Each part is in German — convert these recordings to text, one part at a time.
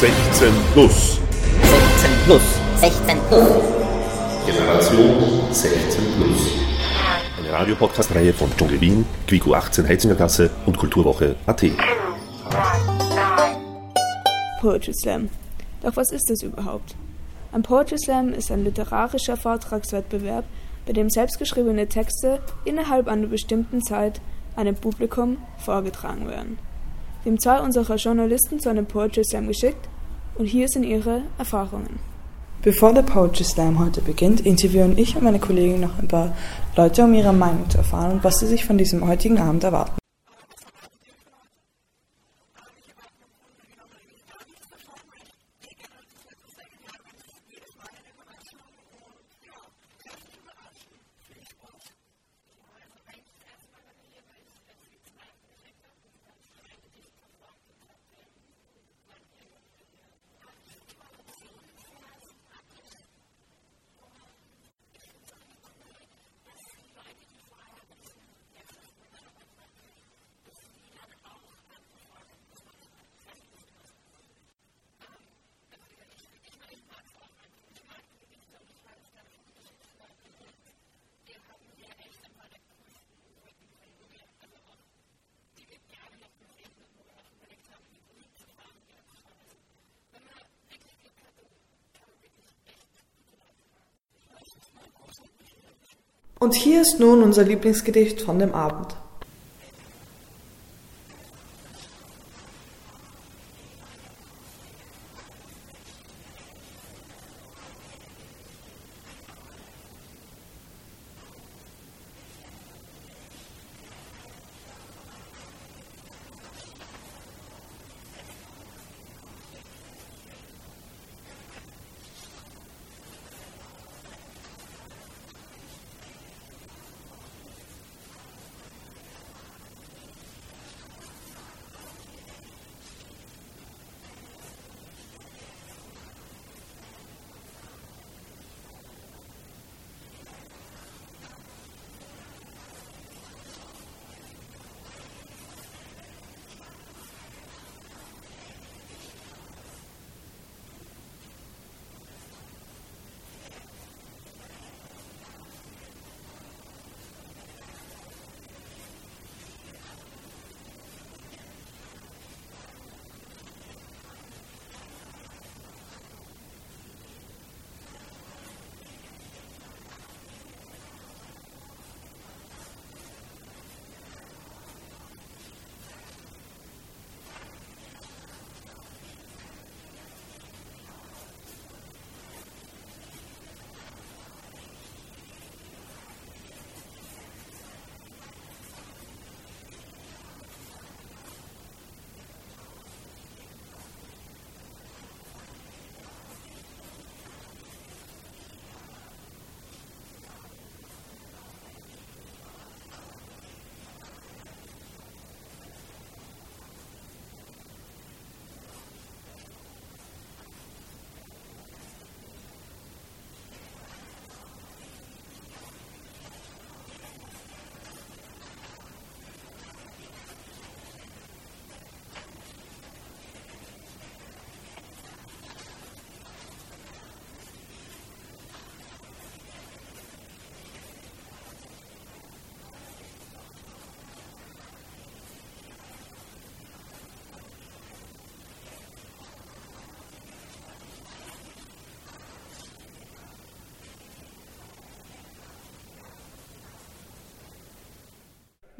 16 plus. 16 plus. 16 plus. Generation 16 plus. Eine Radiopodcast-Reihe von Dschungel Wien, Quico 18 Heizingergasse und Kulturwoche AT. Poetry Slam. Doch was ist das überhaupt? Ein Poetry Slam ist ein literarischer Vortragswettbewerb, bei dem selbstgeschriebene Texte innerhalb einer bestimmten Zeit einem Publikum vorgetragen werden. Wir haben zwei unserer Journalisten zu einem Poetry Slam geschickt und hier sind ihre Erfahrungen. Bevor der Poetry Slam heute beginnt, interviewen ich und meine Kollegin noch ein paar Leute, um ihre Meinung zu erfahren und was sie sich von diesem heutigen Abend erwarten. Und hier ist nun unser Lieblingsgedicht von dem Abend.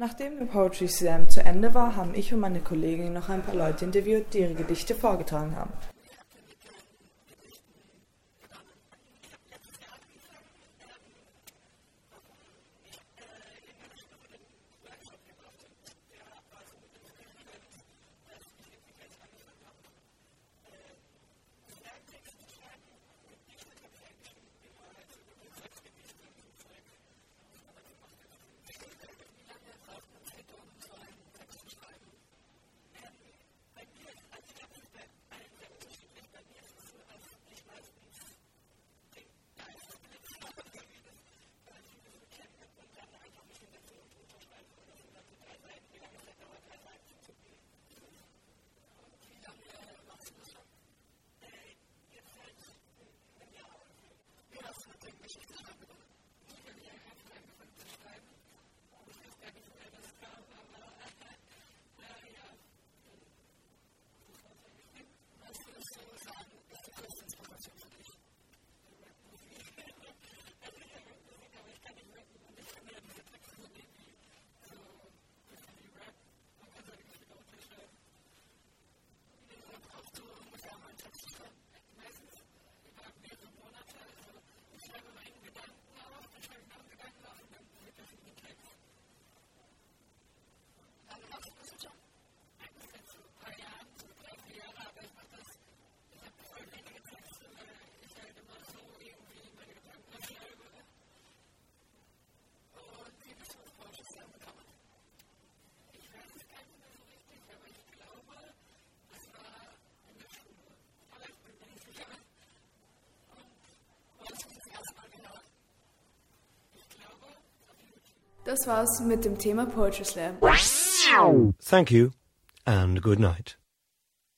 Nachdem der Poetry Slam zu Ende war, haben ich und meine Kollegin noch ein paar Leute interviewt, die ihre Gedichte vorgetragen haben. Das war's mit dem Thema Poetry Slam. Thank you and good night.